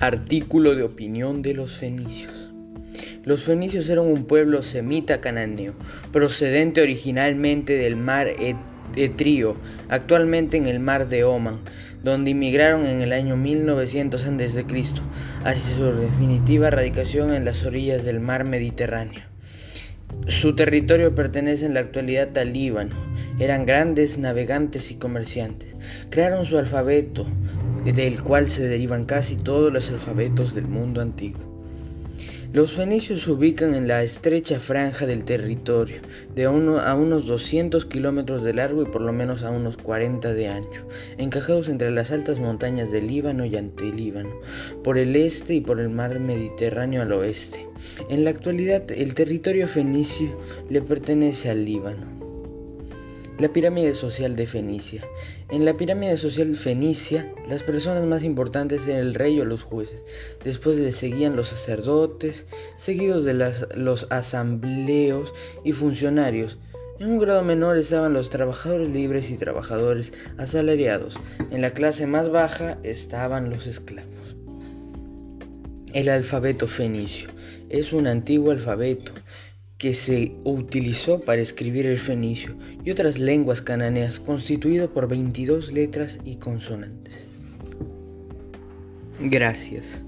Artículo de opinión de los fenicios. Los fenicios eran un pueblo semita cananeo, procedente originalmente del mar Etrío, actualmente en el mar de Oman, donde inmigraron en el año 1900 a.C., hacia su definitiva radicación en las orillas del mar Mediterráneo. Su territorio pertenece en la actualidad al Líbano. Eran grandes navegantes y comerciantes. Crearon su alfabeto, del cual se derivan casi todos los alfabetos del mundo antiguo. Los fenicios se ubican en la estrecha franja del territorio, de uno a unos 200 kilómetros de largo y por lo menos a unos 40 de ancho, encajados entre las altas montañas del Líbano y Antilíbano, por el este y por el mar Mediterráneo al oeste. En la actualidad, el territorio fenicio le pertenece al Líbano. La pirámide social de Fenicia. En la pirámide social fenicia, las personas más importantes eran el rey o los jueces. Después le seguían los sacerdotes, seguidos de los asambleos y funcionarios. En un grado menor estaban los trabajadores libres y trabajadores asalariados. En la clase más baja estaban los esclavos. El alfabeto fenicio es un antiguo alfabeto que se utilizó para escribir el fenicio y otras lenguas cananeas, constituido por 22 letras y consonantes. Gracias.